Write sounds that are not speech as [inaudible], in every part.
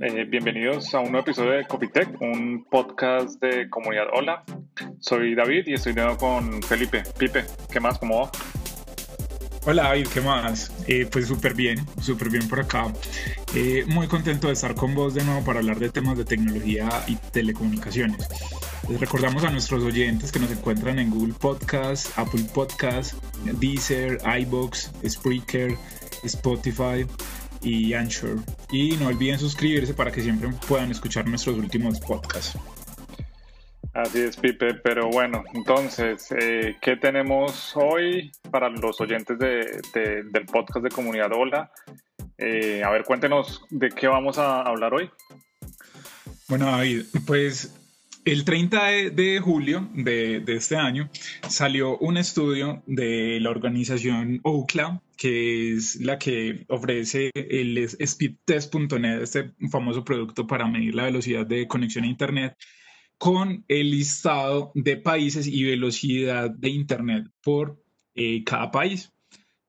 eh, bienvenidos a un nuevo episodio de Copytech, un podcast de comunidad Hola. Soy David y estoy de nuevo con Felipe. Pipe, ¿qué más? ¿Cómo va? Hola David, ¿qué más? Eh, pues súper bien, súper bien por acá. Eh, muy contento de estar con vos de nuevo para hablar de temas de tecnología y telecomunicaciones. Les recordamos a nuestros oyentes que nos encuentran en Google Podcast, Apple Podcast, Deezer, iBox, Spreaker, Spotify y Anchor. Y no olviden suscribirse para que siempre puedan escuchar nuestros últimos podcasts. Así es, Pipe, pero bueno, entonces, eh, ¿qué tenemos hoy para los oyentes de, del podcast de Comunidad Hola? Eh, a ver, cuéntenos de qué vamos a hablar hoy. Bueno, David, pues el 30 de, julio de, este año salió un estudio de la organización Ookla, que es la que ofrece el speedtest.net, este famoso producto para medir la velocidad de conexión a Internet, con el listado de países y velocidad de Internet por eh, cada país.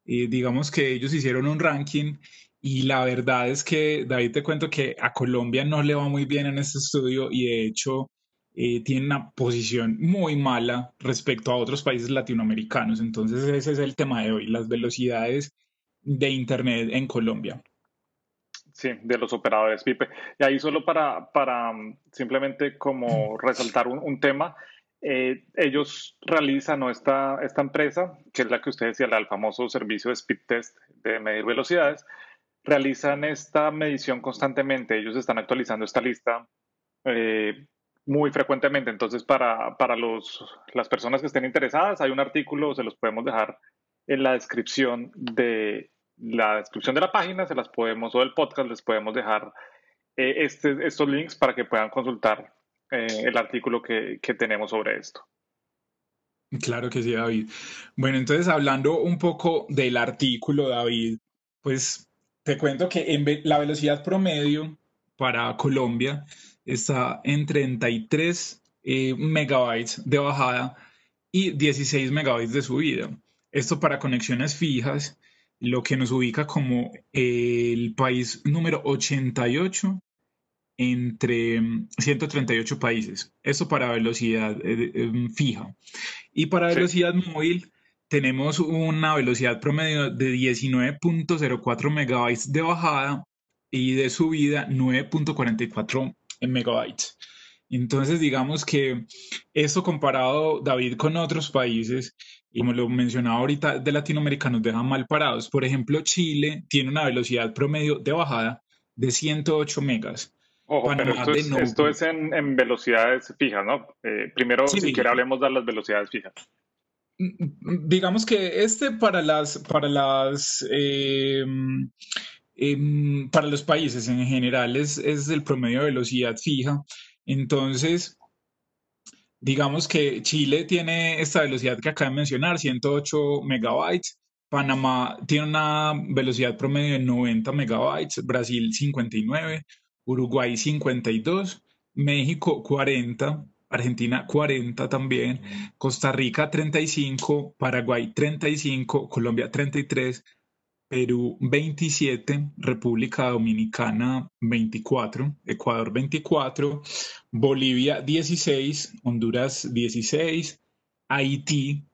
Eh, digamos que ellos hicieron un ranking y la verdad es que, David, te cuento que a Colombia no le va muy bien en este estudio y de hecho eh, tiene una posición muy mala respecto a otros países latinoamericanos. Entonces ese es el tema de hoy, las velocidades de Internet en Colombia. Sí, de los operadores, Pipe. Y ahí solo para, para mm, simplemente como [laughs] resaltar un, tema, eh, ellos realizan, esta, esta empresa, que es la que usted decía, el famoso servicio de speed test de medir velocidades, realizan esta medición constantemente. Ellos están actualizando esta lista eh, muy frecuentemente. Entonces, para, para los, las personas que estén interesadas, hay un artículo, se los podemos dejar en la descripción de la descripción de la página, se las podemos, o del podcast, les podemos dejar eh, este, estos links para que puedan consultar eh, el artículo que, que tenemos sobre esto. Claro que sí, David. Bueno, entonces hablando un poco del artículo, David, pues te cuento que en la velocidad promedio para Colombia está en 33 eh, megabytes de bajada y 16 megabytes de subida. Esto para conexiones fijas, lo que nos ubica como el país número 88 entre 138 países. Esto para velocidad eh, eh, fija. Y para velocidad móvil tenemos una velocidad promedio de 19.04 megabytes de bajada y de subida 9.44 en megabytes. Entonces, digamos que esto comparado, David, con otros países, y como lo mencionaba ahorita, de Latinoamérica nos deja mal parados. Por ejemplo, Chile tiene una velocidad promedio de bajada de 108 megas. Ojo, pero esto es, en, velocidades fijas, ¿no? Eh, primero, si quiere, hablemos de las velocidades fijas. Mm, mm, digamos que este para las, para las eh, Em, para los países en general es, es el promedio de velocidad fija. Entonces, digamos que Chile tiene esta velocidad que acabo de mencionar, 108 megabytes. Panamá tiene una velocidad promedio de 90 megabytes, Brasil 59, Uruguay 52, México 40, Argentina 40 también, Costa Rica 35, Paraguay 35, Colombia 33, Perú 27, República Dominicana 24, Ecuador 24, Bolivia 16, Honduras 16, Haití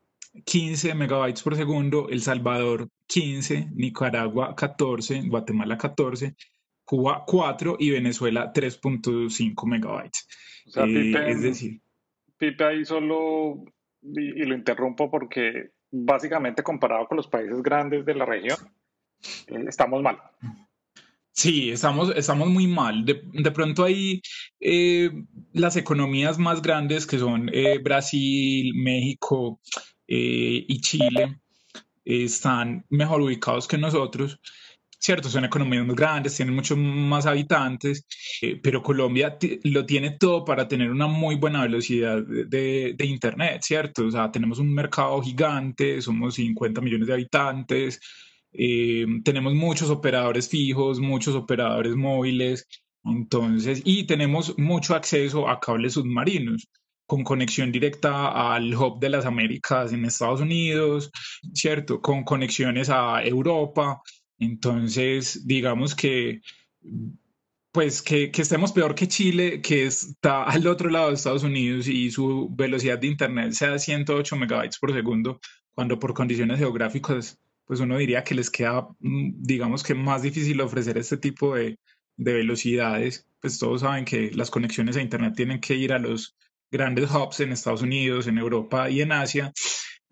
15 megabytes por segundo, El Salvador 15, Nicaragua 14, Guatemala 14, Cuba 4 y Venezuela 3.5 megabytes. Eh, es decir, Pipe ahí solo, y lo interrumpo porque básicamente comparado con los países grandes de la región, eh, estamos mal. Sí, estamos, estamos muy mal. De, pronto hay eh, las economías más grandes que son eh, Brasil, México y Chile, están mejor ubicados que nosotros. Cierto, son economías muy grandes, tienen muchos más habitantes, pero Colombia lo tiene todo para tener una muy buena velocidad de, de, Internet, ¿cierto? O sea, tenemos un mercado gigante, somos 50 millones de habitantes, eh, tenemos muchos operadores fijos, muchos operadores móviles, entonces, y tenemos mucho acceso a cables submarinos con conexión directa al hub de las Américas en Estados Unidos, ¿cierto? Con conexiones a Europa. Entonces, digamos que pues que, que, estemos peor que Chile, que está [laughs] al otro lado de Estados Unidos y su velocidad de Internet sea 108 megabytes por segundo, cuando por condiciones geográficas, pues uno diría que les queda, mm, digamos que más difícil ofrecer este tipo de, de velocidades. Pues todos saben que las conexiones a Internet tienen que ir a los grandes hubs en Estados Unidos, en Europa y en Asia.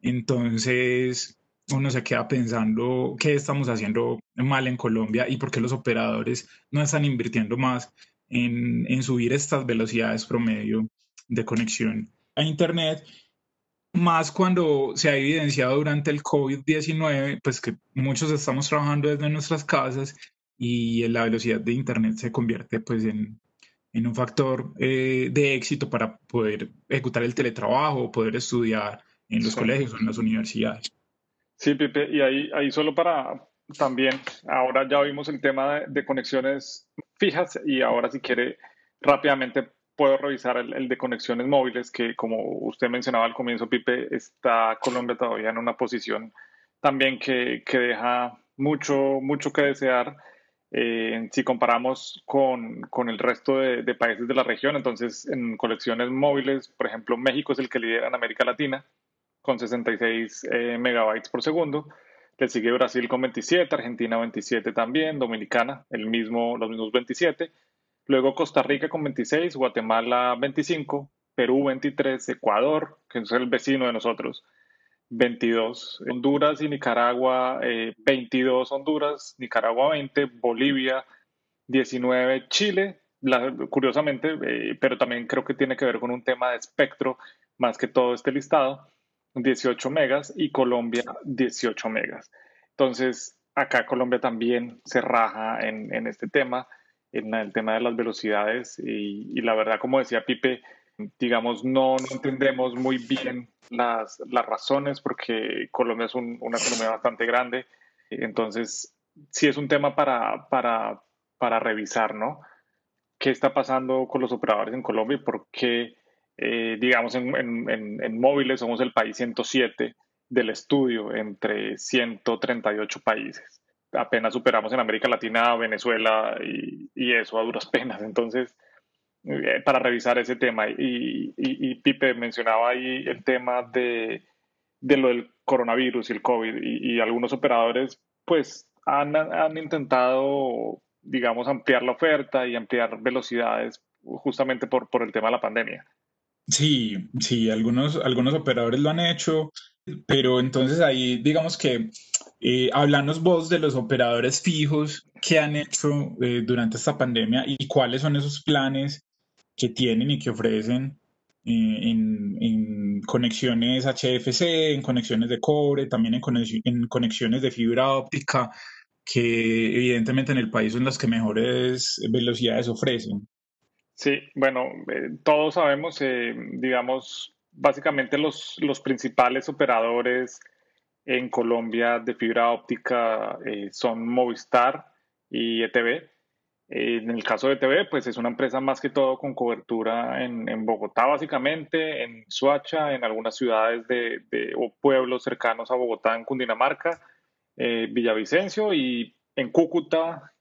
Entonces, uno se queda pensando qué estamos haciendo mal en Colombia y por qué los operadores no están invirtiendo más en, en subir estas velocidades promedio de conexión a Internet más cuando se ha evidenciado durante el COVID-19, pues que muchos estamos trabajando desde nuestras casas y la velocidad de Internet se convierte pues en, en un factor eh, de éxito para poder ejecutar el teletrabajo poder estudiar en los colegios o en las universidades. Sí, Pipe, y ahí, ahí solo para también, ahora ya vimos el tema de, conexiones fijas y ahora si quiere rápidamente puedo revisar el, de conexiones móviles, que como usted mencionaba al comienzo, Pipe, está Colombia todavía en una posición también que, que deja mucho, mucho que desear. Eh, si comparamos con, con el resto de, de, países de la región, entonces en conexiones móviles, por ejemplo, México es el que lidera en América Latina, con 66 eh, megabytes por segundo. Le sigue Brasil con 27, Argentina 27 también, Dominicana el mismo, los mismos 27. Luego Costa Rica con 26, Guatemala 25, Perú 23, Ecuador, que es el vecino de nosotros, 22. Honduras y Nicaragua, 22 eh, Honduras, Nicaragua 20, Bolivia 19, Chile, curiosamente, eh, pero también creo que tiene que ver con un tema de espectro más que todo este listado. 18 megas y Colombia 18 megas. Entonces, acá Colombia también se raja en este tema, en el tema de las velocidades y, la verdad, como decía Pipe, digamos, no, no entendemos muy bien las, las, razones porque Colombia es un, una economía bastante grande. Entonces, sí es un tema para, para, para revisar, ¿no? ¿Qué está pasando con los operadores en Colombia y por qué eh, digamos, en, en, en, móviles somos el país 107 del estudio entre 138 países. Apenas superamos en América Latina, Venezuela y, eso a duras penas. Entonces, eh, para revisar ese tema. Y, y, Pipe mencionaba ahí el tema de, de lo del coronavirus y el COVID. Y, algunos operadores, pues, han, han intentado, digamos, ampliar la oferta y ampliar velocidades justamente por, por el tema de la pandemia. Sí, sí, algunos, algunos operadores lo han hecho, pero entonces ahí digamos que eh, hablanos vos de los operadores fijos que han hecho eh, durante esta pandemia y cuáles son esos planes que tienen y que ofrecen eh, en, conexiones HFC, en conexiones de cobre, también en, en conexiones de fibra óptica, que evidentemente en el país son las que mejores velocidades ofrecen. Sí, bueno, eh, todos sabemos, digamos, básicamente los, los, principales operadores en Colombia de fibra óptica eh, son Movistar y ETV. en el caso de ETV, pues es una empresa más que todo con cobertura en, Bogotá, básicamente, en Suacha, en algunas ciudades de, o pueblos cercanos a Bogotá, en Cundinamarca, Villavicencio y en Cúcuta,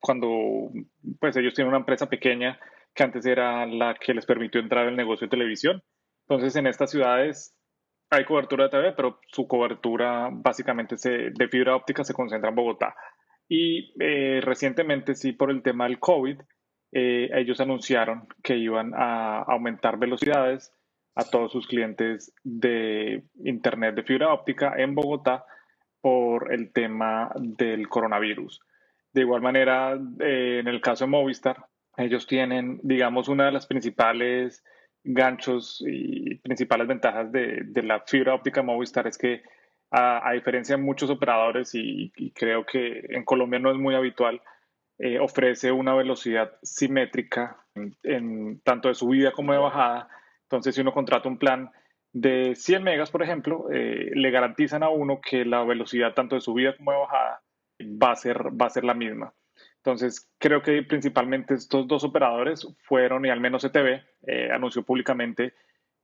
cuando pues ellos tienen una empresa pequeña que antes era la que les permitió entrar al negocio de televisión. Entonces, en estas ciudades hay cobertura de TV, pero su cobertura básicamente se, de fibra óptica se concentra en Bogotá. Y eh, recientemente, sí, por el tema del COVID, eh, ellos anunciaron que iban a aumentar velocidades a todos sus clientes de Internet de fibra óptica en Bogotá por el tema del coronavirus. De igual manera, eh, en el caso de Movistar, ellos tienen, digamos, una de las principales ganchos y principales ventajas de, la fibra óptica Movistar es que a, diferencia de muchos operadores y, creo que en Colombia no es muy habitual, eh, ofrece una velocidad simétrica en, tanto de subida como de bajada. Entonces, si uno contrata un plan de 100 megas, por ejemplo, eh, le garantizan a uno que la velocidad tanto de subida como de bajada va a ser, va a ser la misma. Entonces, creo que principalmente estos dos operadores fueron, y al menos ETV eh, anunció públicamente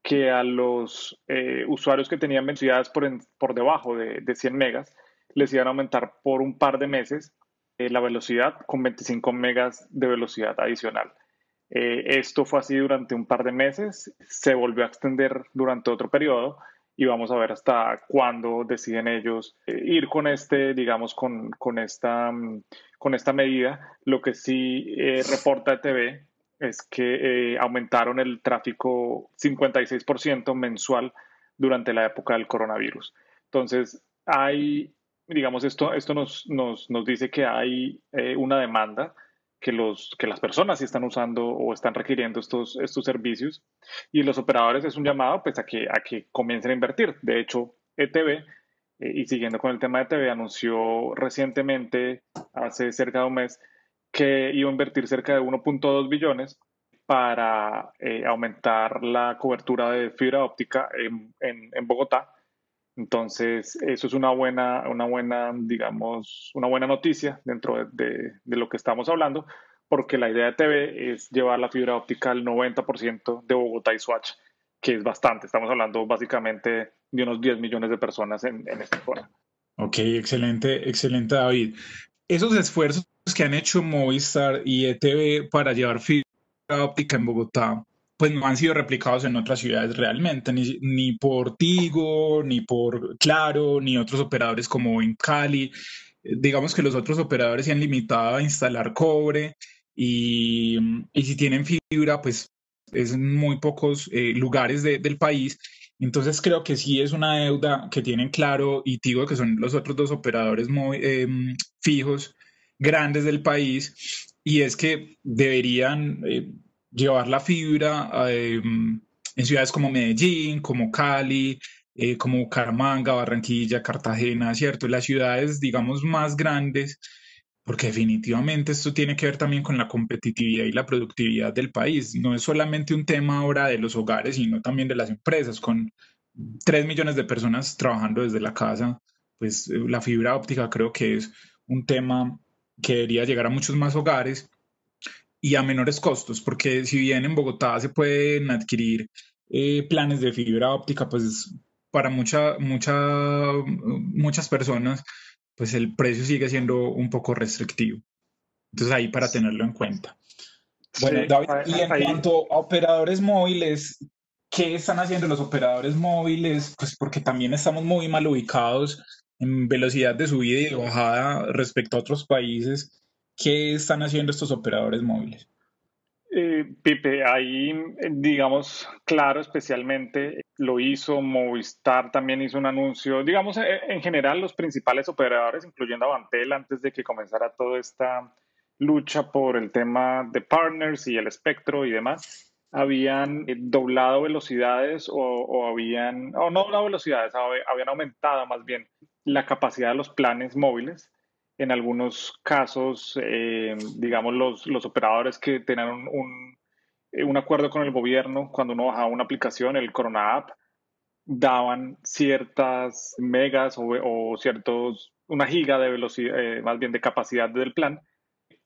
que a los eh, usuarios que tenían velocidades por, por debajo de, de, 100 megas les iban a aumentar por un par de meses eh, la velocidad con 25 megas de velocidad adicional. Esto fue así durante un par de meses, se volvió a extender durante otro periodo y vamos a ver hasta cuándo deciden ellos eh, ir con este, digamos, con, con, esta, mm, con esta medida. Lo que sí reporta ETV es que aumentaron el tráfico 56% mensual durante la época del coronavirus. Entonces, hay, digamos, esto, esto nos, nos, nos dice que hay una demanda que, los, que las personas están usando o están requiriendo estos, estos servicios y los operadores es un llamado pues, a, que, a que comiencen a invertir. De hecho, ETV, eh, y siguiendo con el tema de ETV, anunció recientemente, hace cerca de un mes, que iba a invertir cerca de 1.2 billones para eh, aumentar la cobertura de fibra óptica en, en, en Bogotá entonces, eso es una buena, una buena, digamos, una buena noticia dentro de, lo que estamos hablando, porque la idea de TV es llevar la fibra óptica al 90% de Bogotá y Swatch, que es bastante. Estamos hablando básicamente de unos 10 millones de personas en, en esta zona. Ok, excelente, excelente, David. Esos esfuerzos que han hecho Movistar y ETV para llevar fibra óptica en Bogotá, pues no han sido replicados en otras ciudades realmente, ni, ni, por Tigo, ni por Claro, ni otros operadores como en Cali. Eh, digamos que los otros operadores se han limitado a instalar cobre y, y si tienen fibra, pues es en muy pocos eh, lugares de, del país. Entonces creo que sí es una deuda que tienen Claro y Tigo, que son los otros dos operadores muy eh, fijos, grandes del país, y es que deberían llevar la fibra em, en ciudades como Medellín, como Cali, eh, como Bucaramanga, Barranquilla, Cartagena, ¿cierto? Las ciudades, digamos, más grandes, porque definitivamente esto tiene que ver también con la competitividad y la productividad del país. No es solamente un tema ahora de los hogares, sino también de las empresas, con 3 millones de personas trabajando desde la casa, pues eh, la fibra óptica creo que es un tema que debería llegar a muchos más hogares y a menores costos, porque si bien en Bogotá se pueden adquirir eh, planes de fibra óptica, pues para mucha, mucha, muchas personas, pues el precio sigue siendo un poco restrictivo. Entonces ahí para tenerlo en cuenta. Bueno, David, y en cuanto a operadores móviles, ¿qué están haciendo los operadores móviles? Pues porque también estamos muy mal ubicados en velocidad de subida y de bajada respecto a otros países. ¿Qué están haciendo estos operadores móviles? Eh, Pipe, ahí, digamos, claro, especialmente lo hizo, Movistar también hizo un anuncio, digamos, eh, en general los principales operadores, incluyendo Avantel, antes de que comenzara toda esta lucha por el tema de partners y el espectro y demás, habían eh, doblado velocidades o, habían, o no doblado velocidades, habían aumentado más bien la capacidad de los planes móviles en algunos casos, eh, digamos, los, los, operadores que tenían un, un, acuerdo con el gobierno, cuando uno bajaba una aplicación, el Corona App, daban ciertas megas o, o ciertos, una giga de velocidad, eh, más bien de capacidad del plan.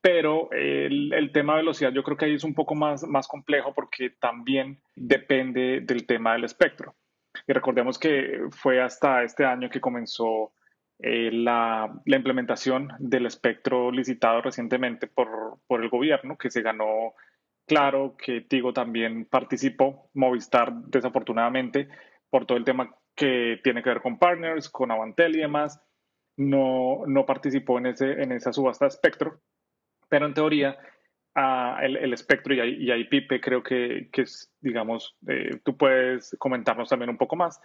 Pero el, el, tema de velocidad yo creo que ahí es un poco más, más complejo porque también depende del tema del espectro. Y recordemos que fue hasta este año que comenzó eh, la, la, implementación del espectro licitado recientemente por, por, el gobierno, que se ganó claro, que Tigo también participó, Movistar desafortunadamente, por todo el tema que tiene que ver con partners, con Avantel y demás, no, no participó en, ese, en esa subasta de espectro, pero en teoría el, el, espectro y ahí, y creo que, que es, digamos, eh, tú puedes comentarnos también un poco más,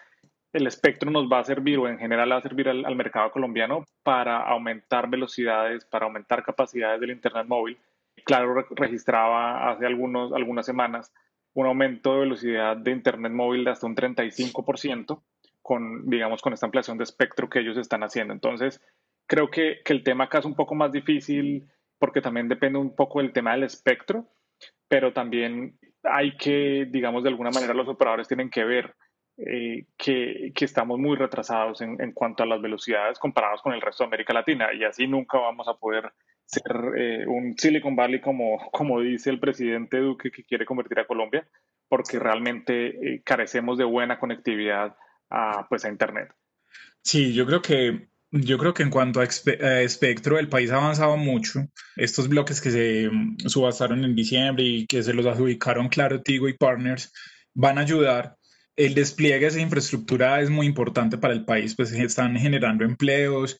el espectro nos va a servir o en general va a servir al, mercado colombiano para aumentar velocidades, para aumentar capacidades del Internet móvil. Claro, registraba hace algunas semanas un aumento de velocidad de Internet móvil de hasta un 35% con, digamos, con esta ampliación de espectro que ellos están haciendo. Entonces, creo que, que el tema acá es un poco más difícil porque también depende un poco del tema del espectro, pero también hay que, digamos, de alguna manera los operadores tienen que ver eh, que, que, estamos muy retrasados en, en, cuanto a las velocidades comparados con el resto de América Latina y así nunca vamos a poder ser eh, un Silicon Valley como, [laughs] como dice el presidente Duque que quiere convertir a Colombia, porque realmente eh, carecemos de buena conectividad a, pues, a Internet. Sí, yo creo que Yo creo que en cuanto a, espectro, el país ha avanzado mucho. Estos bloques que se mm, subastaron en diciembre y que se los adjudicaron Claro, Tigo y Partners van a ayudar. El despliegue de esa infraestructura es muy importante para el país, pues están generando empleos,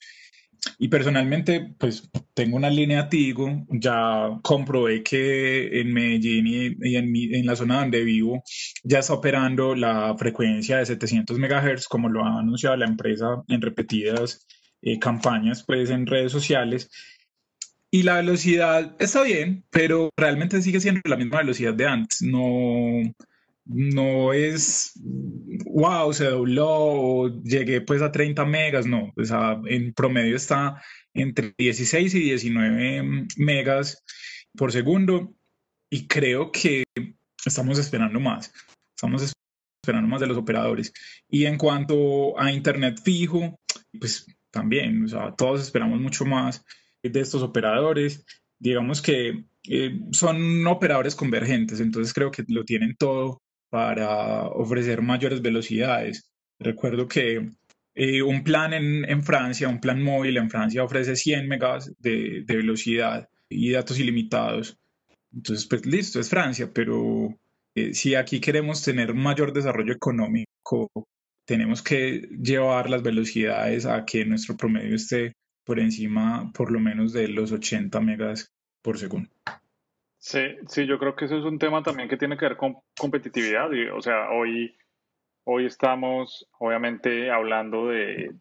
y personalmente, pues tengo una línea Tigo, ya comprobé que en Medellín y, en, en, la zona donde vivo ya está operando la frecuencia de 700 MHz, como lo ha anunciado la empresa en repetidas eh, campañas pues en redes sociales. Y la velocidad está bien, pero realmente sigue siendo la misma velocidad de antes. No, no es, wow, se dobló o llegué pues a 30 megas, no, pues en promedio está entre 16 y 19 megas por segundo y creo que estamos esperando más, estamos esperando más de los operadores. Y en cuanto a internet fijo, pues también, o sea, todos esperamos mucho más de estos operadores. Digamos que eh, son operadores convergentes, entonces creo que lo tienen todo para ofrecer mayores velocidades. Recuerdo que eh, un plan en, en, Francia, un plan móvil en Francia ofrece 100 megas de, de, velocidad y datos ilimitados. Entonces, pues listo, es Francia, pero eh, si aquí queremos tener mayor desarrollo económico, tenemos que llevar las velocidades a que nuestro promedio esté por encima por lo menos de los 80 megas por segundo. Sí, sí, yo creo que eso es un tema también que tiene que ver con competitividad. o sea, hoy, hoy estamos obviamente hablando de,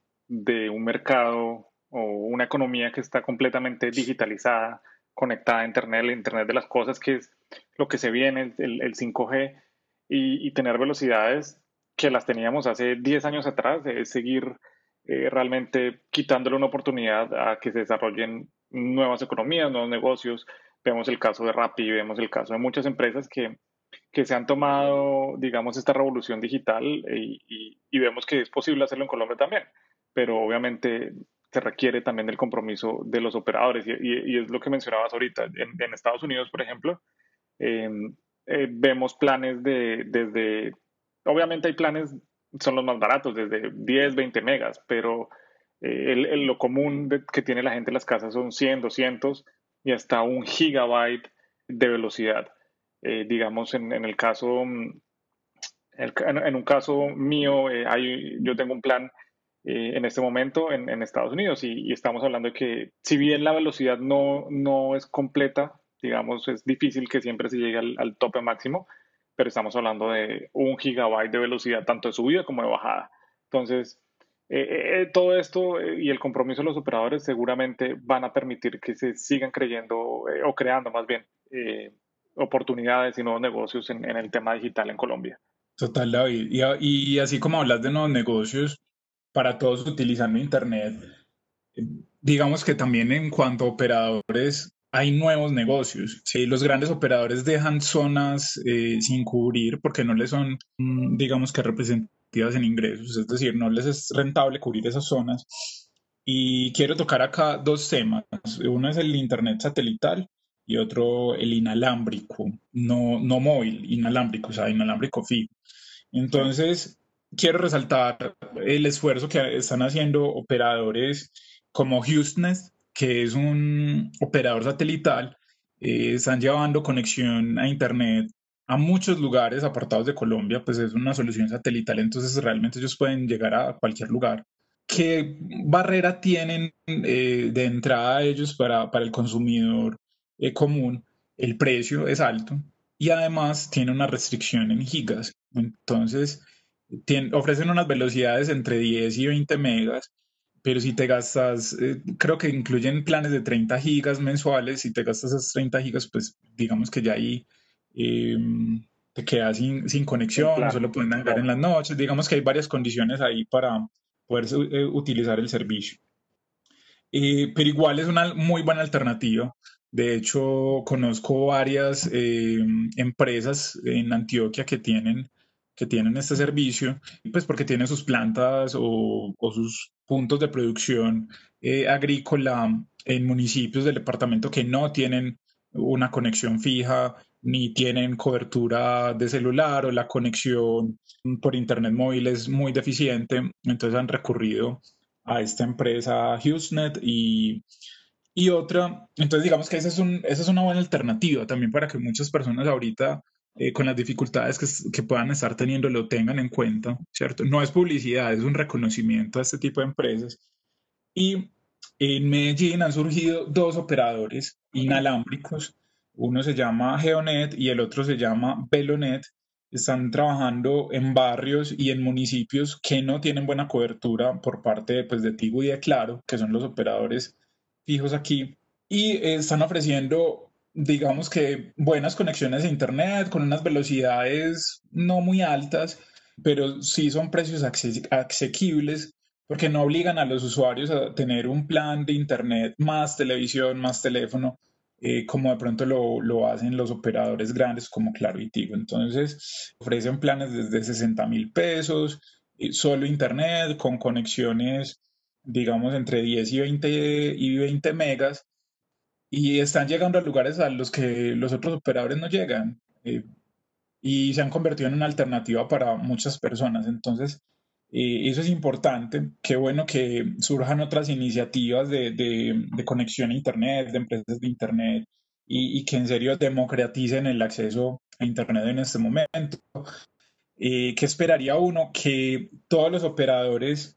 un mercado o una economía que está completamente digitalizada, conectada a Internet, el Internet de las cosas, que es lo que se viene, el, el 5G, y, tener velocidades que las teníamos hace 10 años atrás, es seguir eh, realmente quitándole una oportunidad a que se desarrollen nuevas economías, nuevos negocios, Vemos el caso de Rappi, vemos el caso de muchas empresas que, que se han tomado, digamos, esta revolución digital y, y, vemos que es posible hacerlo en Colombia también, pero obviamente se requiere también del compromiso de los operadores y, y es lo que mencionabas ahorita. En, en Estados Unidos, por ejemplo, em, eh, vemos planes de desde, obviamente hay planes, son los más baratos, desde 10, 20 megas, pero eh, el, lo común que tiene la gente en las casas son 100, 200 y hasta un gigabyte de velocidad. Eh, digamos, en, el caso, mm, en, un caso mío, eh, hay, yo tengo un plan eh, en este momento en, Estados Unidos y, estamos hablando de que si bien la velocidad no, no es completa, digamos, es difícil que siempre se llegue al, tope máximo, pero estamos hablando de un gigabyte de velocidad tanto de subida como de bajada. Entonces, eh, eh, eh, todo esto y el compromiso de los operadores seguramente van a permitir que se sigan creyendo o creando más bien oportunidades y nuevos negocios en, el tema digital en Colombia. Total, David. Y, y, así como hablas de nuevos negocios para todos utilizando Internet, digamos que también en cuanto a operadores hay nuevos negocios. ¿sí? Los grandes operadores dejan zonas sin cubrir porque no les son, mm, digamos que representan en ingresos, es decir, no les es rentable cubrir esas zonas. Y quiero tocar acá dos temas. Uno es el Internet satelital y otro el inalámbrico, no, no móvil, inalámbrico, o sea, inalámbrico fijo. Entonces, quiero resaltar el esfuerzo que están haciendo operadores como HughesNet, que es un operador satelital, eh, están llevando conexión a Internet a muchos lugares apartados de Colombia, pues es una solución satelital, entonces realmente ellos pueden llegar a cualquier lugar. ¿Qué barrera tienen eh, de entrada ellos para, para el consumidor eh, común? El precio es alto y además tiene una restricción en gigas. Entonces, ofrecen unas velocidades entre 10 y 20 megas, pero si te gastas, eh, creo que incluyen planes de 30 gigas mensuales, si te gastas esas 30 gigas, pues digamos que ya ahí Em, te quedas sin, sin conexión, no solo pueden navegar en las noches. Digamos que hay varias condiciones ahí para poder eh, utilizar el servicio. Eh, pero igual es una muy buena alternativa. De hecho, conozco varias em, empresas en Antioquia que tienen, que tienen este servicio, pues porque tienen sus plantas o, o sus puntos de producción eh, agrícola en municipios del departamento que no tienen una conexión fija ni tienen cobertura de celular o la conexión por internet móvil es muy deficiente, entonces han recurrido a esta empresa HughesNet y, y otra, entonces digamos que esa es, un, esa es una buena alternativa también para que muchas personas ahorita eh, con las dificultades que, que, puedan estar teniendo lo tengan en cuenta, ¿cierto? No es publicidad, es un reconocimiento a este tipo de empresas. Y en Medellín han surgido dos operadores inalámbricos, uno se llama Geonet y el otro se llama Velonet, están trabajando en barrios y en municipios que no tienen buena cobertura por parte pues, de Tigo y de Claro, que son los operadores fijos aquí, y están ofreciendo, digamos que, buenas conexiones a Internet con unas velocidades no muy altas, pero sí son precios asequibles porque no obligan a los usuarios a tener un plan de Internet más televisión, más teléfono, eh, como de pronto lo, lo, hacen los operadores grandes como Claro y Tigo. Entonces, ofrecen planes desde 60 mil pesos, eh, solo Internet, con conexiones, digamos, entre 10 y 20, y 20 megas, y están llegando a lugares a los que los otros operadores no llegan. Eh, y se han convertido en una alternativa para muchas personas. Entonces, eh, eso es importante. Qué bueno que surjan otras iniciativas de, de, conexión a Internet, de empresas de Internet, y, y, que en serio democraticen el acceso a Internet en este momento. Eh, ¿Qué esperaría uno? Que todos los operadores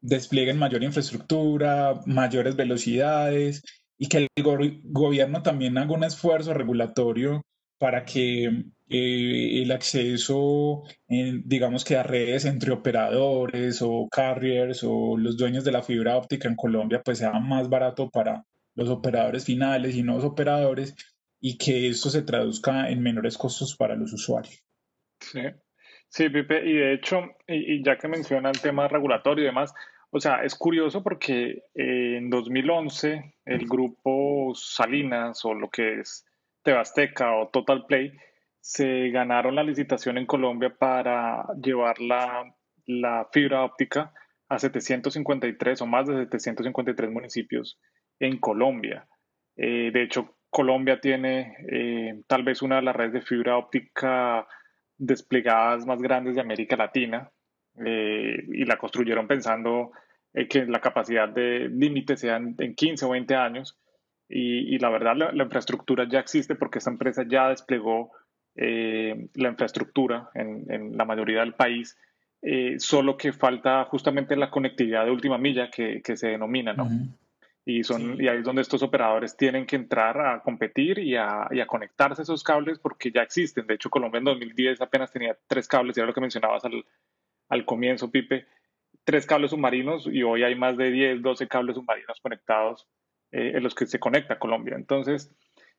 desplieguen mayor infraestructura, mayores velocidades y que el gobierno también haga un esfuerzo regulatorio para que eh, el acceso, digamos que a redes entre operadores o carriers o los dueños de la fibra óptica en Colombia, pues sea más barato para los operadores finales y nuevos operadores y que esto se traduzca en menores costos para los usuarios. Sí, sí Pipe, y de hecho, y, ya que menciona el tema regulatorio y demás, o sea, es curioso porque en 2011 el grupo Salinas o lo que es Tebasteca o Total Play se ganaron la licitación en Colombia para llevar la, fibra óptica a 753 o más de 753 municipios en Colombia. Eh, de hecho, Colombia tiene eh, tal vez una de las redes de fibra óptica desplegadas más grandes de América Latina eh, y la construyeron pensando que la capacidad de límite sea en 15 o 20 años y, la verdad la, infraestructura ya existe porque esta empresa ya desplegó eh, la infraestructura en, la mayoría del país, eh, solo que falta justamente la conectividad de última milla que, se denomina, ¿no? Y, son, y ahí es donde estos operadores tienen que entrar a competir y a, y a, conectarse esos cables porque ya existen. De hecho, Colombia en 2010 apenas tenía tres cables, y era lo que mencionabas al, al comienzo, Pipe, tres cables submarinos y hoy hay más de 10, 12 cables submarinos conectados eh, en los que se conecta Colombia. Entonces,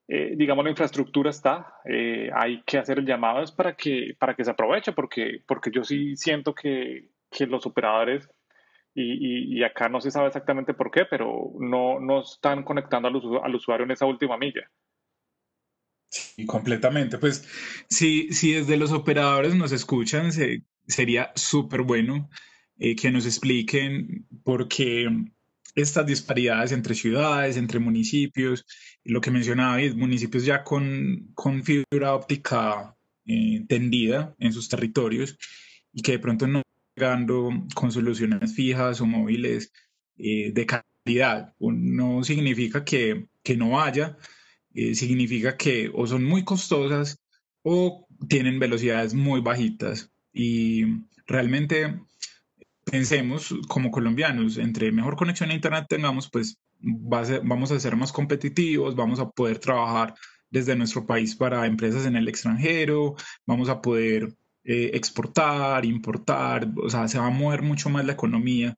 eh, digamos, la infraestructura está, eh, hay que hacer el llamado para que, para que se aproveche, porque, porque yo sí siento que, que los operadores, y, y, acá no se sabe exactamente por qué, pero no, no están conectando al, al usuario en esa última milla. Sí, completamente. Pues si, si desde los operadores nos escuchan, sería súper bueno eh, que nos expliquen por qué estas disparidades entre ciudades, entre municipios, lo que mencionaba, municipios ya con, con fibra óptica eh, tendida en sus territorios y que de pronto no llegando con soluciones fijas o móviles eh, de calidad. No significa que, que no haya, eh, significa que o son muy costosas o tienen velocidades muy bajitas. Y realmente pensemos como colombianos, entre mejor conexión a Internet tengamos, pues vamos a ser más competitivos, vamos a poder trabajar desde nuestro país para empresas en el extranjero, vamos a poder eh, exportar, importar, o sea, se va a mover mucho más la economía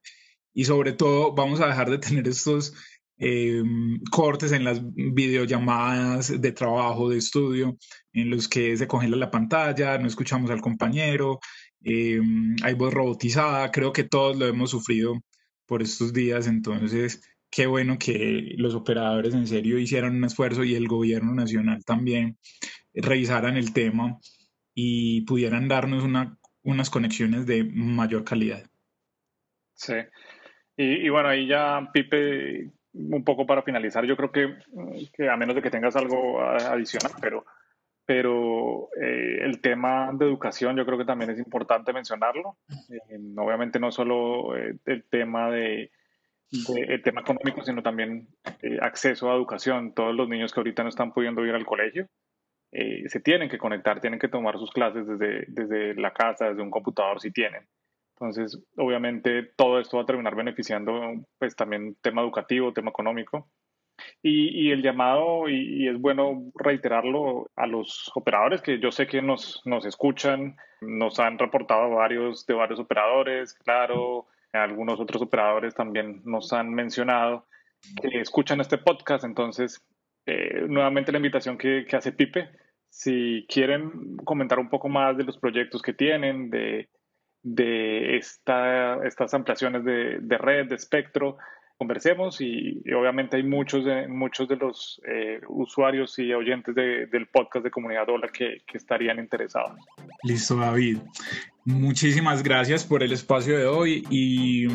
y sobre todo vamos a dejar de tener estos em, cortes en las videollamadas de trabajo, de estudio, en los que se congela la pantalla, no escuchamos al compañero, eh, hay voz robotizada, creo que todos lo hemos sufrido por estos días, entonces qué bueno que los operadores en serio hicieran un esfuerzo y el gobierno nacional también revisaran el tema y pudieran darnos una, unas conexiones de mayor calidad. Sí, y, bueno, ahí ya, Pipe, un poco para finalizar, yo creo que, que, a menos de que tengas algo adicional, pero pero eh, el tema de educación yo creo que también es importante mencionarlo. Eh, obviamente no solo eh, el tema de, el tema económico, sino también acceso a educación. Todos los niños que ahorita no están pudiendo ir al colegio se tienen que conectar, tienen que tomar sus clases desde, desde la casa, desde un computador si tienen. Entonces, obviamente todo esto va a terminar beneficiando pues también tema educativo, tema económico. Y, el llamado, y, es bueno reiterarlo a los operadores que yo sé que nos, nos escuchan, nos han reportado varios de varios operadores, claro, algunos otros operadores también nos han mencionado que escuchan este podcast, entonces eh, nuevamente la invitación que, que hace Pipe, si quieren comentar un poco más de los proyectos que tienen, de, de esta, estas ampliaciones de, de red, de espectro, conversemos y, obviamente hay muchos de, muchos de los eh, usuarios y oyentes del podcast de Comunidad Dola que, que, estarían interesados. Listo, David. Muchísimas gracias por el espacio de hoy y,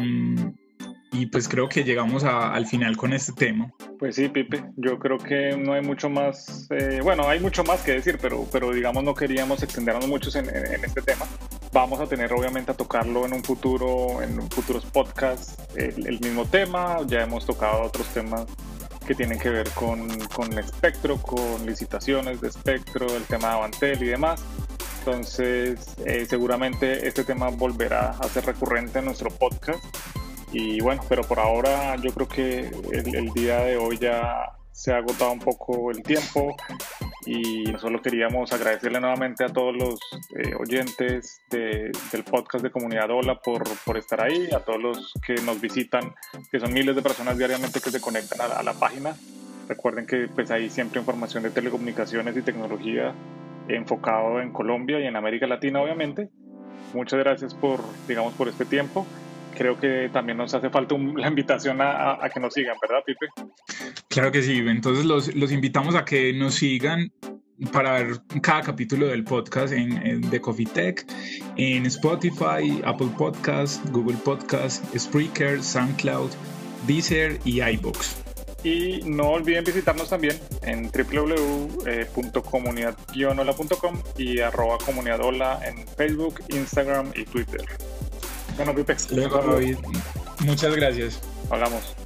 y pues creo que llegamos al final con este tema. Pues sí, Pipe, yo creo que no hay mucho más, eh, bueno, hay mucho más que decir, pero, pero digamos no queríamos extendernos mucho en, en este tema vamos a tener obviamente a tocarlo en un futuro, en futuros podcasts, el, mismo tema. Ya hemos tocado otros temas que tienen que ver con, con espectro, con licitaciones de espectro, el tema de Avantel y demás. Entonces, eh, seguramente este tema volverá a ser recurrente en nuestro podcast. Y bueno, pero por ahora yo creo que el día de hoy ya se ha agotado un poco el tiempo y solo queríamos agradecerle nuevamente a todos los eh, oyentes del podcast de Comunidad Ola por, por, estar ahí, a todos los que nos visitan, que son miles de personas diariamente que se conectan a, la página. Recuerden que pues hay siempre información de telecomunicaciones y tecnología enfocado en Colombia y en América Latina, obviamente. Muchas gracias por, digamos, por este tiempo creo que también nos hace falta la invitación a, que nos sigan, ¿verdad, Pipe? Claro que sí, entonces los, los invitamos a que nos sigan para ver cada capítulo del podcast en, en The Coffee Tech, en Spotify, Apple Podcast, Google Podcast, Spreaker, SoundCloud, Deezer y iBox. Y no olviden visitarnos también en www.comunidad-ola.com y arroba comunidadola en Facebook, Instagram y Twitter. Bueno, Pipe. Luego, Muchas gracias. Hagamos.